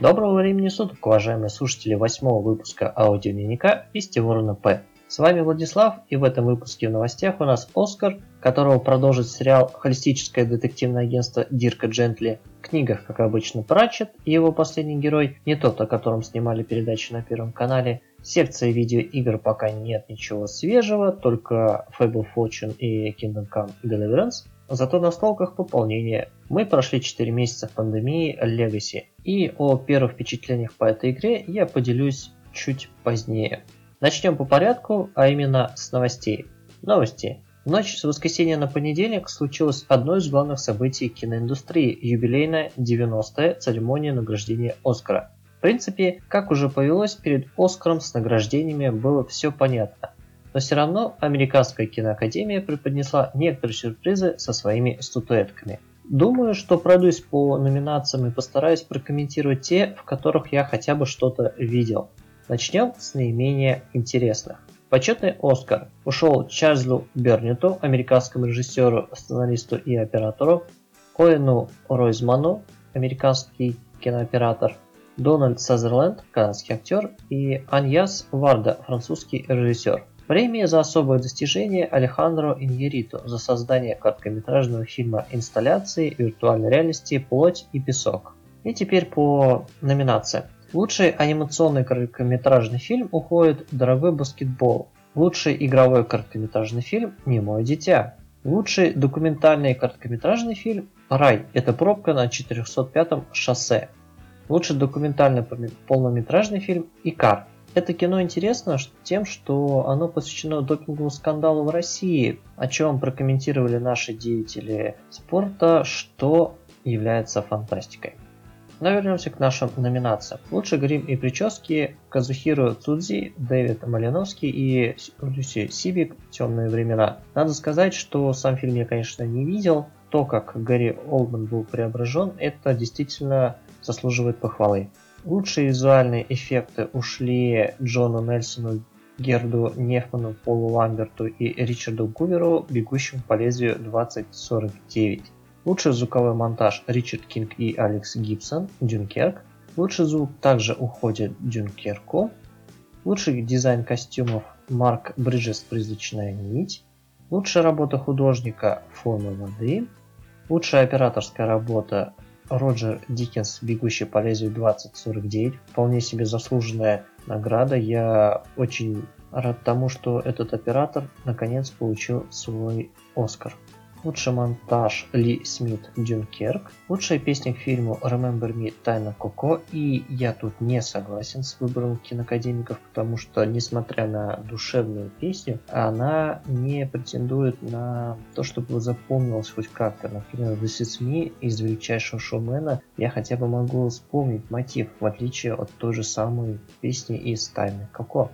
Доброго времени суток, уважаемые слушатели восьмого выпуска аудиодневника Вести Ворона П. С вами Владислав, и в этом выпуске в новостях у нас Оскар, которого продолжит сериал «Холистическое детективное агентство Дирка Джентли», в книгах, как обычно, Пратчет и его последний герой, не тот, о котором снимали передачи на Первом канале, секции видеоигр пока нет ничего свежего, только Fable Fortune и Kingdom Come Deliverance, Зато на столках пополнение. Мы прошли 4 месяца пандемии Legacy, и о первых впечатлениях по этой игре я поделюсь чуть позднее. Начнем по порядку, а именно с новостей. Новости. В ночь с воскресенья на понедельник случилось одно из главных событий киноиндустрии – юбилейная 90-я церемония награждения Оскара. В принципе, как уже повелось, перед Оскаром с награждениями было все понятно но все равно Американская киноакадемия преподнесла некоторые сюрпризы со своими статуэтками. Думаю, что пройдусь по номинациям и постараюсь прокомментировать те, в которых я хотя бы что-то видел. Начнем с наименее интересных. Почетный Оскар ушел Чарльзу Бернету, американскому режиссеру, сценаристу и оператору, Оэну Ройзману, американский кинооператор, Дональд Сазерленд, канадский актер, и Аньяс Варда, французский режиссер. Премия за особое достижение Алехандро Иньерито за создание короткометражного фильма инсталляции виртуальной реальности «Плоть и песок». И теперь по номинациям. Лучший анимационный короткометражный фильм уходит «Дорогой баскетбол». Лучший игровой короткометражный фильм «Немое дитя». Лучший документальный короткометражный фильм «Рай. Это пробка на 405-м шоссе». Лучший документальный полнометражный фильм «Икар. Это кино интересно тем, что оно посвящено допинговому скандалу в России, о чем прокомментировали наши деятели спорта, что является фантастикой. Но вернемся к нашим номинациям. Лучший грим и прически Казухиру Цудзи, Дэвид Малиновский и Люси Сибик «Темные времена». Надо сказать, что сам фильм я, конечно, не видел. То, как Гарри Олдман был преображен, это действительно заслуживает похвалы. Лучшие визуальные эффекты ушли Джону Нельсону, Герду Нефману, Полу Ламберту и Ричарду Гуверу, бегущим по лезвию 2049. Лучший звуковой монтаж Ричард Кинг и Алекс Гибсон, Дюнкерк. Лучший звук также уходит Дюнкерку. Лучший дизайн костюмов Марк Бриджес «Призрачная нить». Лучшая работа художника «Форма воды». Лучшая операторская работа Роджер Диккенс, бегущий по лезвию 2049. Вполне себе заслуженная награда. Я очень рад тому, что этот оператор наконец получил свой Оскар. Лучший монтаж Ли Смит Дюнкерк. Лучшая песня к фильму Remember Me Тайна Коко. И я тут не согласен с выбором киноакадемиков, потому что, несмотря на душевную песню, она не претендует на то, чтобы запомнилась хоть как-то. Например, This Is Me из величайшего шоумена я хотя бы могу вспомнить мотив, в отличие от той же самой песни из Тайны Коко.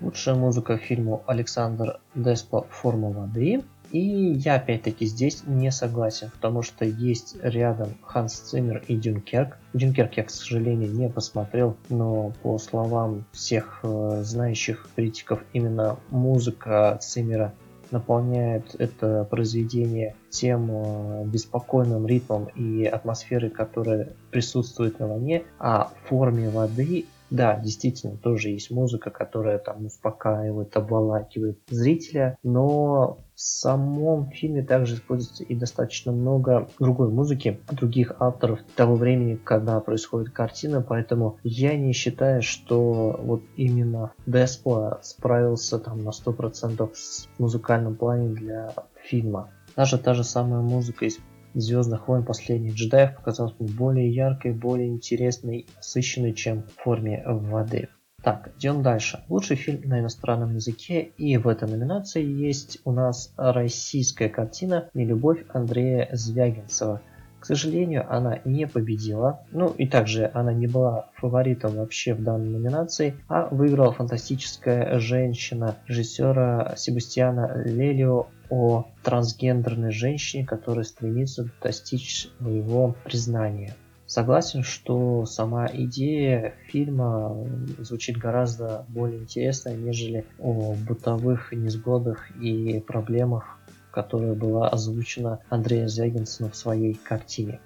Лучшая музыка к фильму Александр Деспо «Форма воды». И я опять-таки здесь не согласен, потому что есть рядом Ханс Циммер и Дюнкерк. Дюнкерк я, к сожалению, не посмотрел, но по словам всех э, знающих критиков, именно музыка Циммера наполняет это произведение тем э, беспокойным ритмом и атмосферой, которая присутствует на войне, а в форме воды да, действительно, тоже есть музыка, которая там успокаивает, обволакивает зрителя, но самом фильме также используется и достаточно много другой музыки, других авторов того времени, когда происходит картина, поэтому я не считаю, что вот именно Деспо справился там на 100% с музыкальным плане для фильма. Даже та же самая музыка из Звездных войн последних джедаев показалась мне более яркой, более интересной насыщенной, чем в форме воды. Так, идем дальше. Лучший фильм на иностранном языке. И в этой номинации есть у нас российская картина «Нелюбовь» Андрея Звягинцева. К сожалению, она не победила. Ну и также она не была фаворитом вообще в данной номинации, а выиграла фантастическая женщина режиссера Себастьяна Лелио о трансгендерной женщине, которая стремится достичь своего признания. Согласен, что сама идея фильма звучит гораздо более интересно, нежели о бытовых несгодах и проблемах, которая была озвучена Андреем Звягинцевым в своей картине.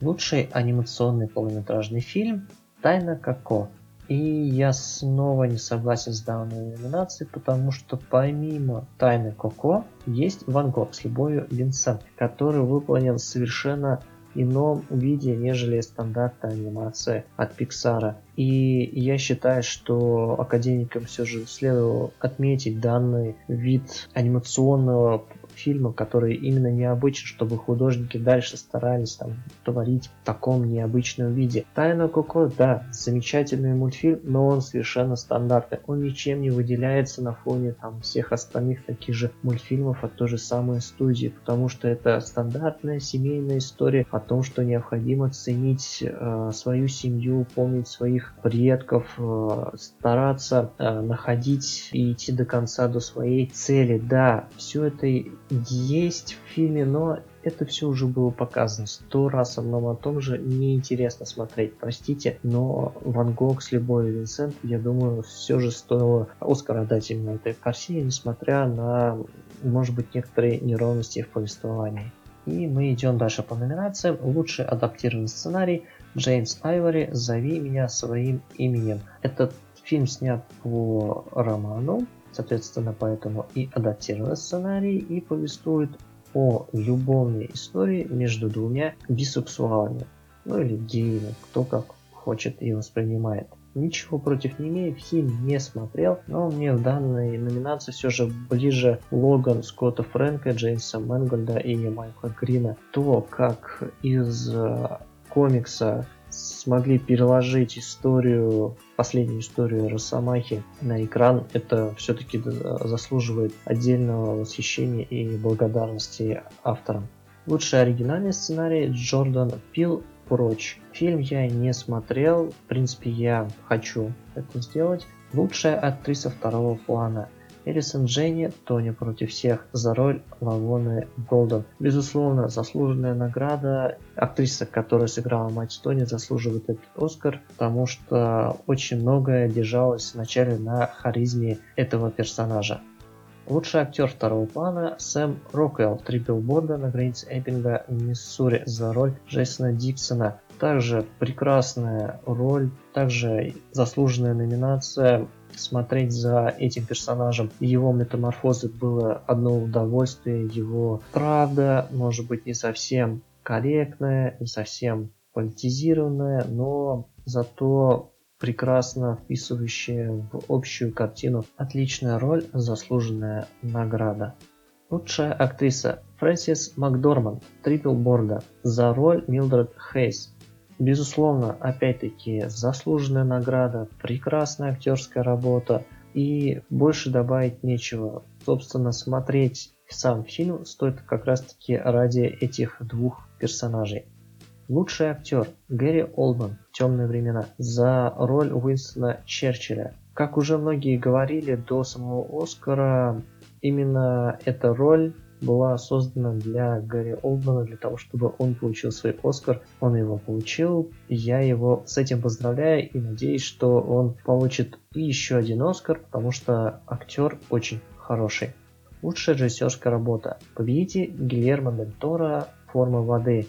Лучший анимационный полнометражный фильм Тайна Коко. И я снова не согласен с данной номинацией, потому что помимо Тайны Коко есть Ван Гог с любовью Винсент, который выполнен совершенно ином виде, нежели стандартная анимация от Pixar. И я считаю, что академикам все же следовало отметить данный вид анимационного фильма, который именно необычен, чтобы художники дальше старались там творить в таком необычном виде. Тайна Коко, да, замечательный мультфильм, но он совершенно стандартный. Он ничем не выделяется на фоне там всех остальных таких же мультфильмов от той же самой студии, потому что это стандартная семейная история о том, что необходимо ценить э, свою семью, помнить своих предков, э, стараться э, находить и идти до конца до своей цели. Да, все это есть в фильме, но это все уже было показано сто раз одном о том же, неинтересно смотреть, простите, но Ван Гог с любовью Винсент, я думаю, все же стоило Оскара дать именно этой картине, несмотря на, может быть, некоторые неровности в повествовании. И мы идем дальше по номинациям. Лучший адаптированный сценарий Джеймс Айвори «Зови меня своим именем». Этот фильм снят по роману Соответственно, поэтому и адаптирован сценарий и повествует о любовной истории между двумя бисексуалами, ну или геями, кто как хочет и воспринимает. Ничего против не имею, фильм не смотрел, но мне в данной номинации все же ближе Логан Скотта Фрэнка, Джеймса Мэнгольда и Майкла Грина. То, как из э, комикса смогли переложить историю, последнюю историю Росомахи на экран, это все-таки заслуживает отдельного восхищения и благодарности авторам. Лучший оригинальный сценарий Джордан Пил прочь. Фильм я не смотрел, в принципе я хочу это сделать. Лучшая актриса второго плана – Элисон Дженни, Тони против всех за роль Лавоны Голден. Безусловно, заслуженная награда. Актриса, которая сыграла мать Тони, заслуживает этот Оскар, потому что очень многое держалось вначале на харизме этого персонажа. Лучший актер второго плана Сэм Роквелл, три билборда на границе Эппинга, Миссури за роль Джейсона Диксона. Также прекрасная роль, также заслуженная номинация смотреть за этим персонажем. Его метаморфозы было одно удовольствие, его правда, может быть, не совсем корректная, не совсем политизированная, но зато прекрасно вписывающая в общую картину. Отличная роль, заслуженная награда. Лучшая актриса Фрэнсис Макдорманд, три билборда, за роль Милдред Хейс. Безусловно, опять-таки, заслуженная награда, прекрасная актерская работа и больше добавить нечего. Собственно, смотреть сам фильм стоит как раз-таки ради этих двух персонажей. Лучший актер Гэри Олдман «Темные времена» за роль Уинстона Черчилля. Как уже многие говорили до самого Оскара, именно эта роль была создана для Гарри Олдмана, для того, чтобы он получил свой Оскар. Он его получил. Я его с этим поздравляю и надеюсь, что он получит еще один Оскар, потому что актер очень хороший. Лучшая режиссерская работа. Победитель Гильермо Дель Торо «Форма воды».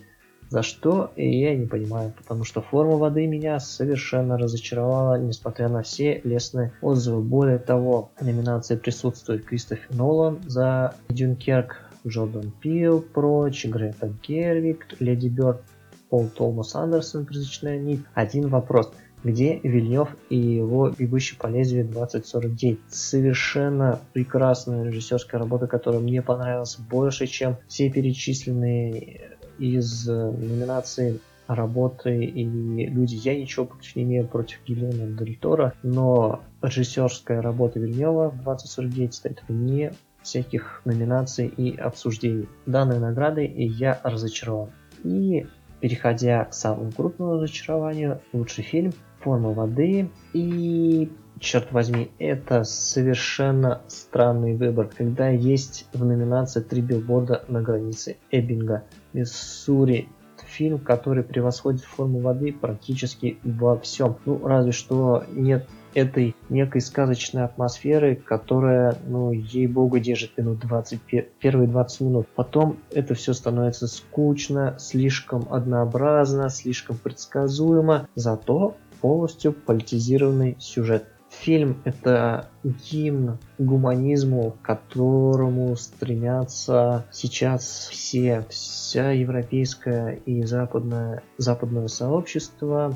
За что я не понимаю, потому что форма воды меня совершенно разочаровала, несмотря на все лестные отзывы. Более того, номинация присутствует Кристофер Нолан за Дюнкерк, Джордан Пил прочь, Грета Гервик, Леди Бёрд, Пол Томас Андерсон, призрачная нить. Один вопрос. Где Вильнев и его «Бегущий по лезвию 2049»? Совершенно прекрасная режиссерская работа, которая мне понравилась больше, чем все перечисленные из номинации работы и люди. Я ничего против не имею против Гильермо Дель Торо, но режиссерская работа Вильнева 2049 стоит вне всяких номинаций и обсуждений данной награды, и я разочарован. И переходя к самому крупному разочарованию, лучший фильм «Форма воды» и черт возьми, это совершенно странный выбор, когда есть в номинации три билборда на границе Эббинга, Миссури, фильм, который превосходит форму воды практически во всем. Ну, разве что нет этой некой сказочной атмосферы, которая, ну, ей-богу, держит минут 20, первые 20 минут. Потом это все становится скучно, слишком однообразно, слишком предсказуемо. Зато полностью политизированный сюжет. Фильм – это гимн гуманизму, к которому стремятся сейчас все, вся европейская и западное, западное сообщество.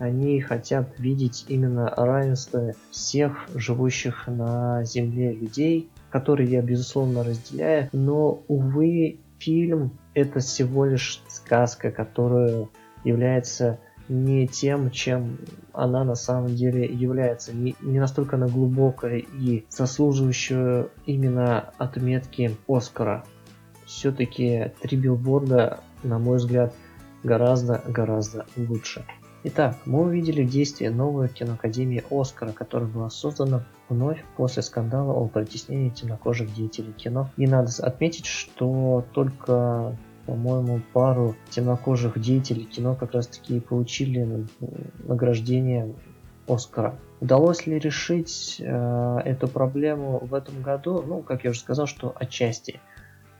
Они хотят видеть именно равенство всех живущих на Земле людей, которые я, безусловно, разделяю. Но, увы, фильм – это всего лишь сказка, которая является не тем, чем она на самом деле является. Не, не настолько она глубокая и заслуживающая именно отметки Оскара. Все-таки три билборда, на мой взгляд, гораздо-гораздо лучше. Итак, мы увидели действие новой киноакадемии Оскара, которая была создана вновь после скандала о притеснении темнокожих деятелей кино. И надо отметить, что только по-моему, пару темнокожих деятелей кино как раз таки получили награждение Оскара. Удалось ли решить э, эту проблему в этом году? Ну, как я уже сказал, что отчасти.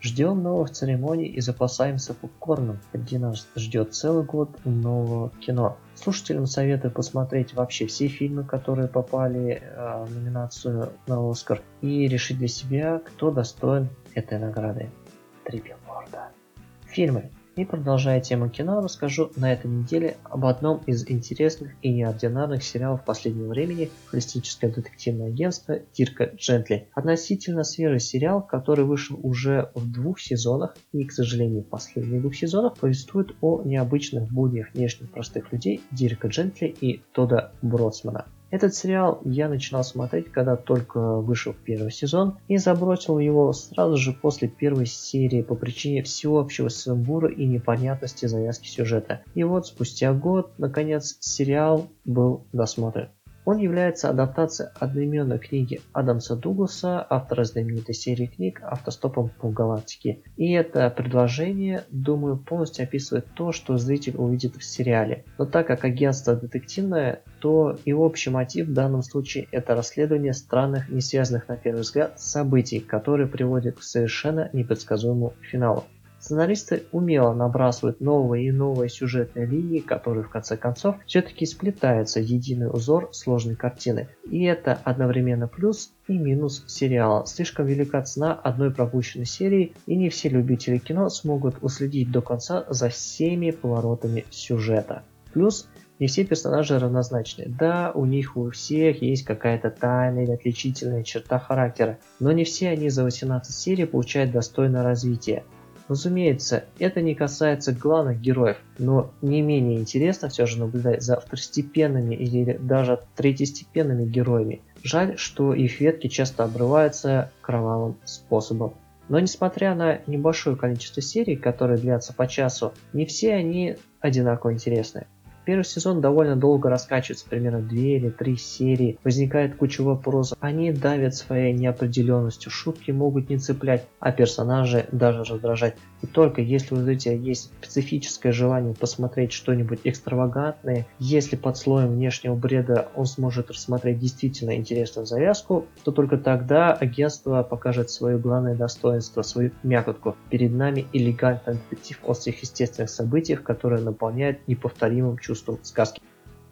Ждем новых церемоний и запасаемся попкорном, где нас ждет целый год нового кино. Слушателям советую посмотреть вообще все фильмы, которые попали э, в номинацию на Оскар, и решить для себя, кто достоин этой награды. Три билборда фильмы. И продолжая тему кино, расскажу на этой неделе об одном из интересных и неординарных сериалов последнего времени холистическое детективное агентство Тирка Джентли. Относительно свежий сериал, который вышел уже в двух сезонах и, к сожалению, в последних двух сезонах повествует о необычных буднях внешних простых людей Дирка Джентли и Тода Бродсмана. Этот сериал я начинал смотреть, когда только вышел первый сезон, и забросил его сразу же после первой серии по причине всеобщего сумбура и непонятности завязки сюжета. И вот спустя год, наконец, сериал был досмотрен. Он является адаптацией одноименной книги Адамса Дугласа, автора знаменитой серии книг «Автостопом по галактике». И это предложение, думаю, полностью описывает то, что зритель увидит в сериале. Но так как агентство детективное, то и общий мотив в данном случае это расследование странных, не связанных на первый взгляд событий, которые приводят к совершенно непредсказуемому финалу. Сценаристы умело набрасывают новые и новые сюжетные линии, которые в конце концов все-таки сплетаются в единый узор сложной картины. И это одновременно плюс и минус сериала. Слишком велика цена одной пропущенной серии, и не все любители кино смогут уследить до конца за всеми поворотами сюжета. Плюс не все персонажи равнозначны. Да, у них у всех есть какая-то тайная или отличительная черта характера, но не все они за 18 серий получают достойное развитие. Разумеется, это не касается главных героев, но не менее интересно все же наблюдать за второстепенными или даже третьестепенными героями. Жаль, что их ветки часто обрываются кровавым способом. Но несмотря на небольшое количество серий, которые длятся по часу, не все они одинаково интересны. Первый сезон довольно долго раскачивается, примерно 2 или 3 серии. Возникает куча вопросов. Они давят своей неопределенностью. Шутки могут не цеплять, а персонажи даже раздражать. И только если у зрителя есть специфическое желание посмотреть что-нибудь экстравагантное, если под слоем внешнего бреда он сможет рассмотреть действительно интересную завязку, то только тогда агентство покажет свое главное достоинство, свою мякотку. Перед нами элегантный детектив о сверхъестественных событиях, которые наполняют неповторимым чувством чувством сказки.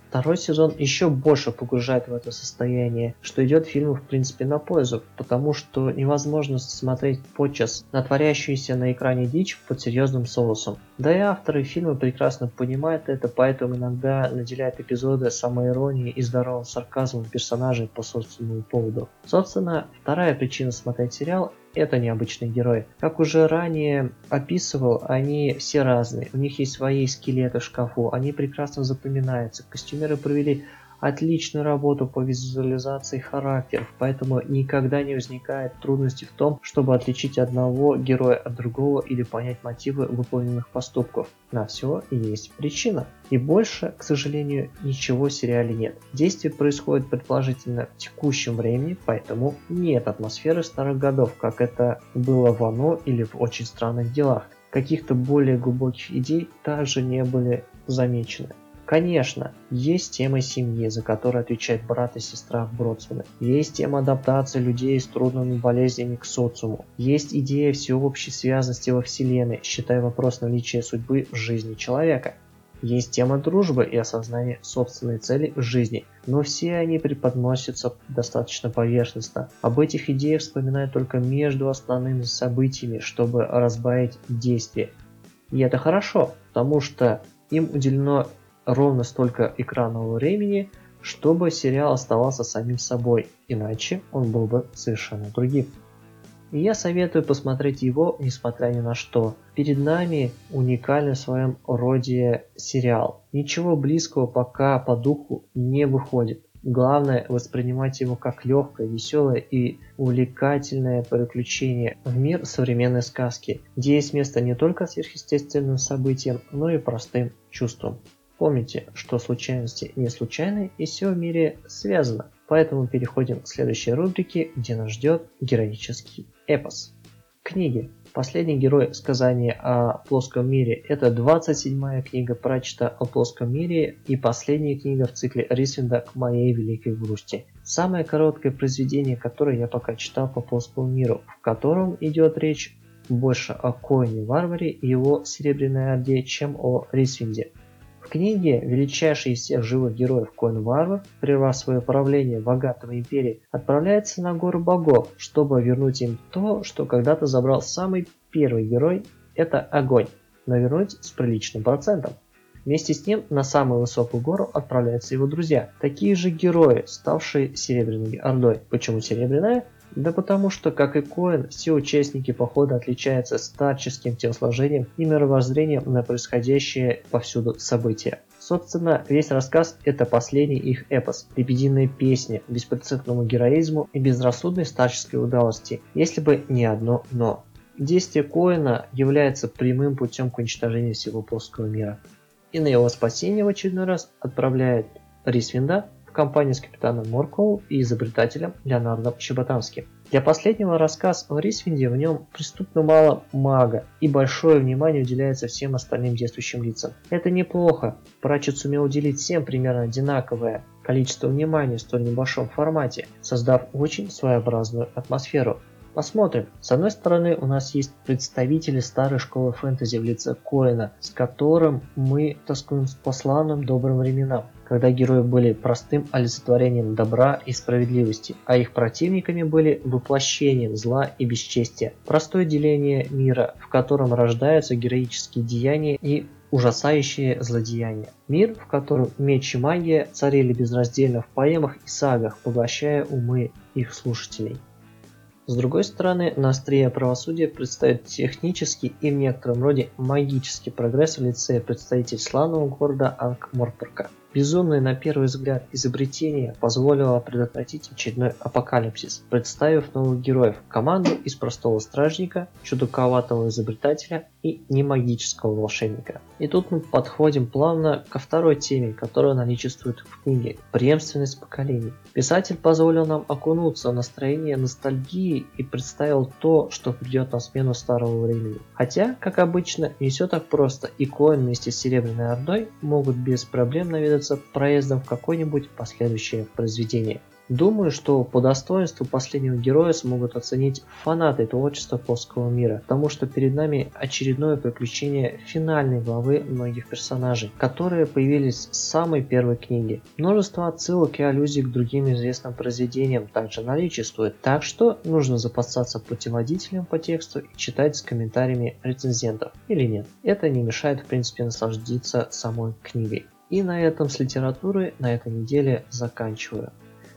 Второй сезон еще больше погружает в это состояние, что идет фильму в принципе на пользу, потому что невозможно смотреть подчас на творящуюся на экране дичь под серьезным соусом. Да и авторы фильма прекрасно понимают это, поэтому иногда наделяют эпизоды самоиронии и здоровым сарказмом персонажей по собственному поводу. Собственно, вторая причина смотреть сериал это необычные герои. Как уже ранее описывал, они все разные. У них есть свои скелеты в шкафу, они прекрасно запоминаются. Костюмеры провели отличную работу по визуализации характеров, поэтому никогда не возникает трудности в том, чтобы отличить одного героя от другого или понять мотивы выполненных поступков. На все есть причина. И больше, к сожалению, ничего в сериале нет. Действие происходит предположительно в текущем времени, поэтому нет атмосферы старых годов, как это было в «Оно» или в «Очень странных делах». Каких-то более глубоких идей также не были замечены. Конечно, есть тема семьи, за которую отвечает брат и сестра в Бродсмена. Есть тема адаптации людей с трудными болезнями к социуму. Есть идея всеобщей связанности во Вселенной, считая вопрос наличия судьбы в жизни человека. Есть тема дружбы и осознания собственной цели в жизни, но все они преподносятся достаточно поверхностно. Об этих идеях вспоминают только между основными событиями, чтобы разбавить действие. И это хорошо, потому что им уделено ровно столько экранного времени, чтобы сериал оставался самим собой, иначе он был бы совершенно другим. И я советую посмотреть его, несмотря ни на что. Перед нами уникальный в своем роде сериал. Ничего близкого пока по духу не выходит. Главное воспринимать его как легкое, веселое и увлекательное приключение в мир современной сказки, где есть место не только сверхъестественным событиям, но и простым чувствам. Помните, что случайности не случайны и все в мире связано. Поэтому переходим к следующей рубрике, где нас ждет героический эпос. Книги. Последний герой сказания о плоском мире – это 27-я книга прочта о плоском мире и последняя книга в цикле Рисвинда «К моей великой грусти». Самое короткое произведение, которое я пока читал по плоскому миру, в котором идет речь больше о Коине Варваре и его Серебряной Орде, чем о Рисвинде. Книге величайший из всех живых героев Коин Варвар, прервав свое правление в Агатовой империи, отправляется на гору богов, чтобы вернуть им то, что когда-то забрал самый первый герой – это огонь, но вернуть с приличным процентом. Вместе с ним на самую высокую гору отправляются его друзья, такие же герои, ставшие Серебряной Ордой. Почему Серебряная? Да потому что, как и Коэн, все участники похода отличаются старческим телосложением и мировоззрением на происходящее повсюду события. Собственно, весь рассказ – это последний их эпос, лебединая песня, беспрецедентному героизму и безрассудной старческой удалости, если бы не одно «но». Действие Коэна является прямым путем к уничтожению всего плоского мира. И на его спасение в очередной раз отправляет Рисвинда компании с капитаном Моркоу и изобретателем Леонардом Чеботанским. Для последнего рассказ о Рисвинде в нем преступно мало мага, и большое внимание уделяется всем остальным действующим лицам. Это неплохо, Пратчет сумел уделить всем примерно одинаковое количество внимания в столь небольшом формате, создав очень своеобразную атмосферу. Посмотрим. С одной стороны, у нас есть представители старой школы фэнтези в лице Коэна, с которым мы тоскуем по славным добрым временам когда герои были простым олицетворением добра и справедливости, а их противниками были воплощением зла и бесчестия. Простое деление мира, в котором рождаются героические деяния и ужасающие злодеяния. Мир, в котором меч и магия царили безраздельно в поэмах и сагах, поглощая умы их слушателей. С другой стороны, на острие правосудия предстоит технический и в некотором роде магический прогресс в лице представителей славного города Анкморпорка. Безумное на первый взгляд изобретение позволило предотвратить очередной апокалипсис, представив новых героев, команду из простого стражника, чудаковатого изобретателя и немагического волшебника. И тут мы подходим плавно ко второй теме, которая наличествует в книге – преемственность поколений. Писатель позволил нам окунуться в настроение ностальгии и представил то, что придет на смену старого времени. Хотя, как обычно, не все так просто, и Коин вместе с Серебряной Ордой могут без проблем наведаться проездом в какое-нибудь последующее произведение. Думаю, что по достоинству последнего героя смогут оценить фанаты творчества плоского мира, потому что перед нами очередное приключение финальной главы многих персонажей, которые появились с самой первой книги. Множество отсылок и аллюзий к другим известным произведениям также наличествует, так что нужно запасаться путеводителем по тексту и читать с комментариями рецензентов или нет. Это не мешает в принципе насладиться самой книгой. И на этом с литературой на этой неделе заканчиваю.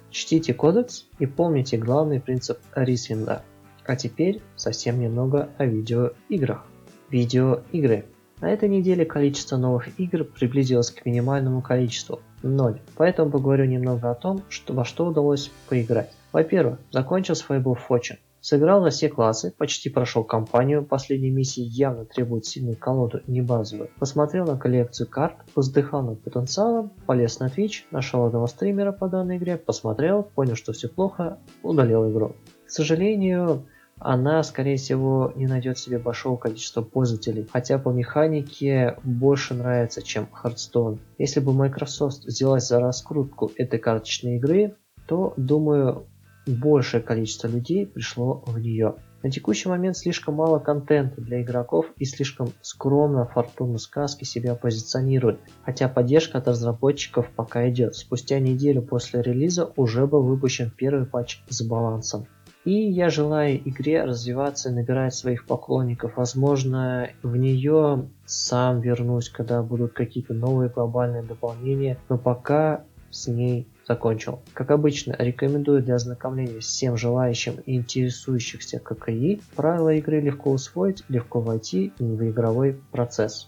Чтите кодекс и помните главный принцип Рисвинда. А теперь совсем немного о видеоиграх. Видеоигры. На этой неделе количество новых игр приблизилось к минимальному количеству – 0. Поэтому поговорю немного о том, что, во что удалось поиграть. Во-первых, закончился Fable Fortune. Сыграл на все классы, почти прошел кампанию, последней миссии явно требует сильную колоду, не базовую. Посмотрел на коллекцию карт, воздыхал над потенциалом, полез на Twitch, нашел одного стримера по данной игре, посмотрел, понял, что все плохо, удалил игру. К сожалению, она, скорее всего, не найдет себе большого количества пользователей, хотя по механике больше нравится, чем Hearthstone. Если бы Microsoft взялась за раскрутку этой карточной игры, то, думаю, большее количество людей пришло в нее. На текущий момент слишком мало контента для игроков и слишком скромно Фортуна Сказки себя позиционирует, хотя поддержка от разработчиков пока идет. Спустя неделю после релиза уже был выпущен первый патч с балансом. И я желаю игре развиваться и набирать своих поклонников. Возможно, в нее сам вернусь, когда будут какие-то новые глобальные дополнения. Но пока с ней закончил. Как обычно, рекомендую для ознакомления всем желающим и интересующихся ККИ. Правила игры легко усвоить, легко войти в игровой процесс.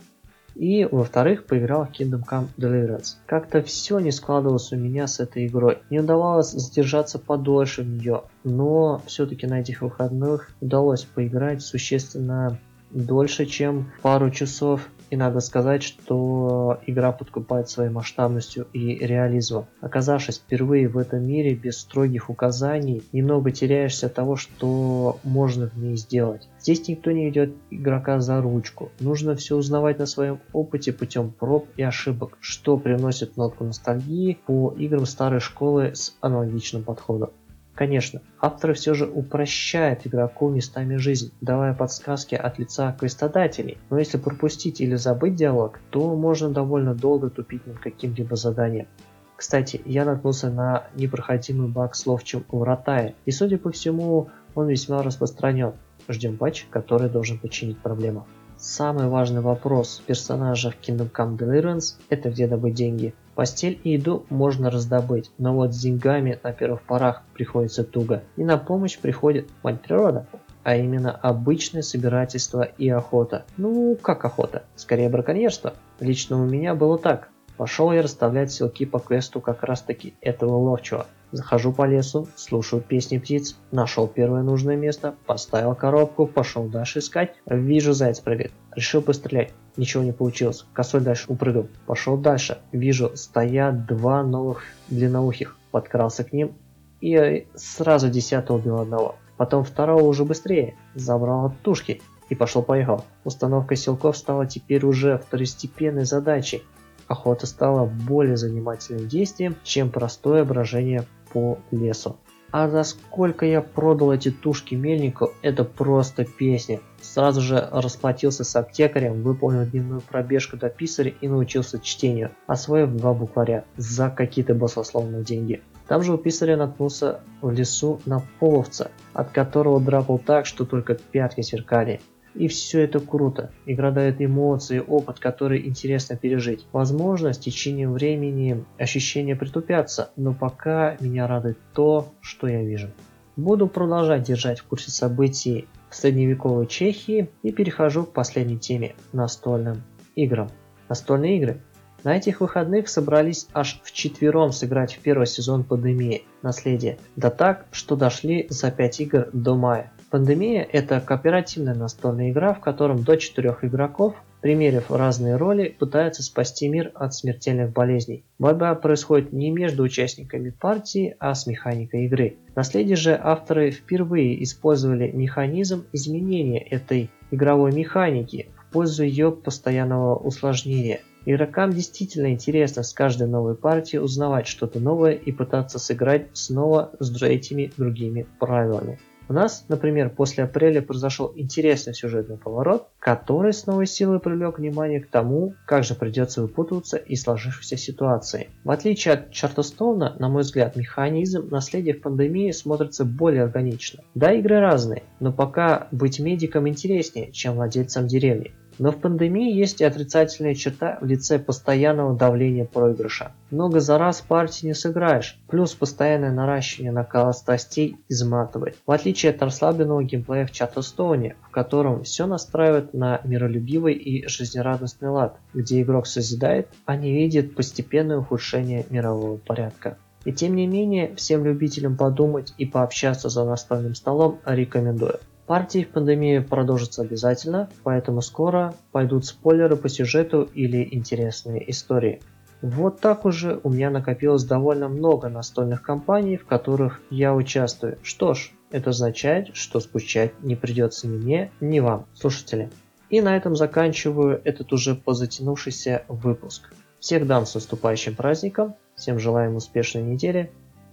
И, во-вторых, поиграл в Kingdom Come Deliverance. Как-то все не складывалось у меня с этой игрой. Не удавалось задержаться подольше в нее, но все-таки на этих выходных удалось поиграть существенно дольше, чем пару часов. И надо сказать, что игра подкупает своей масштабностью и реализмом. Оказавшись впервые в этом мире без строгих указаний, немного теряешься от того, что можно в ней сделать. Здесь никто не ведет игрока за ручку. Нужно все узнавать на своем опыте путем проб и ошибок, что приносит нотку ностальгии по играм старой школы с аналогичным подходом. Конечно, авторы все же упрощают игроку местами жизнь, давая подсказки от лица квестодателей, но если пропустить или забыть диалог, то можно довольно долго тупить над каким-либо заданием. Кстати, я наткнулся на непроходимый баг с ловчим у Ротая, и судя по всему, он весьма распространен. Ждем патч, который должен починить проблему. Самый важный вопрос в персонажах Kingdom Come Deliverance – это где добыть деньги. Постель и еду можно раздобыть, но вот с деньгами на первых порах приходится туго. И на помощь приходит мать природа, а именно обычное собирательство и охота. Ну, как охота? Скорее браконьерство. Лично у меня было так. Пошел я расставлять селки по квесту как раз таки этого ловчего. Захожу по лесу, слушаю песни птиц, нашел первое нужное место, поставил коробку, пошел дальше искать. Вижу заяц прыгает. Решил пострелять. Ничего не получилось. Косой дальше упрыгал. Пошел дальше. Вижу, стоят два новых длинноухих. Подкрался к ним и сразу десятого убил одного. Потом второго уже быстрее. Забрал от тушки и пошел-поехал. Установка силков стала теперь уже второстепенной задачей охота стала более занимательным действием, чем простое брожение по лесу. А за сколько я продал эти тушки мельнику, это просто песня. Сразу же расплатился с аптекарем, выполнил дневную пробежку до писаря и научился чтению, освоив два букваря за какие-то баслословные деньги. Там же у писаря наткнулся в лесу на половца, от которого драпал так, что только пятки сверкали. И все это круто. Игра дает эмоции, опыт, который интересно пережить. Возможно, с течением времени ощущения притупятся, но пока меня радует то, что я вижу. Буду продолжать держать в курсе событий в средневековой Чехии и перехожу к последней теме – настольным играм. Настольные игры. На этих выходных собрались аж в четвером сыграть в первый сезон пандемии «Наследие». Да так, что дошли за 5 игр до мая. Пандемия – это кооперативная настольная игра, в котором до четырех игроков, примерив разные роли, пытаются спасти мир от смертельных болезней. Борьба происходит не между участниками партии, а с механикой игры. Наследие же авторы впервые использовали механизм изменения этой игровой механики в пользу ее постоянного усложнения. Игрокам действительно интересно с каждой новой партии узнавать что-то новое и пытаться сыграть снова с этими другими правилами. У нас, например, после апреля произошел интересный сюжетный поворот, который с новой силой привлек внимание к тому, как же придется выпутываться из сложившейся ситуации. В отличие от Чартостоуна, на мой взгляд, механизм наследия в пандемии смотрится более органично. Да, игры разные, но пока быть медиком интереснее, чем владельцем деревни. Но в пандемии есть и отрицательная черта в лице постоянного давления проигрыша. Много за раз партии не сыграешь, плюс постоянное наращивание накала страстей изматывает. В отличие от расслабленного геймплея в Чатостоуне, в котором все настраивает на миролюбивый и жизнерадостный лад, где игрок созидает, а не видит постепенное ухудшение мирового порядка. И тем не менее, всем любителям подумать и пообщаться за настольным столом рекомендую. Партии в пандемии продолжатся обязательно, поэтому скоро пойдут спойлеры по сюжету или интересные истории. Вот так уже у меня накопилось довольно много настольных компаний, в которых я участвую. Что ж, это означает, что скучать не придется ни мне, ни вам, слушатели. И на этом заканчиваю этот уже позатянувшийся выпуск. Всех дам с наступающим праздником, всем желаем успешной недели,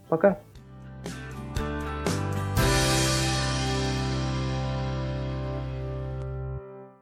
пока!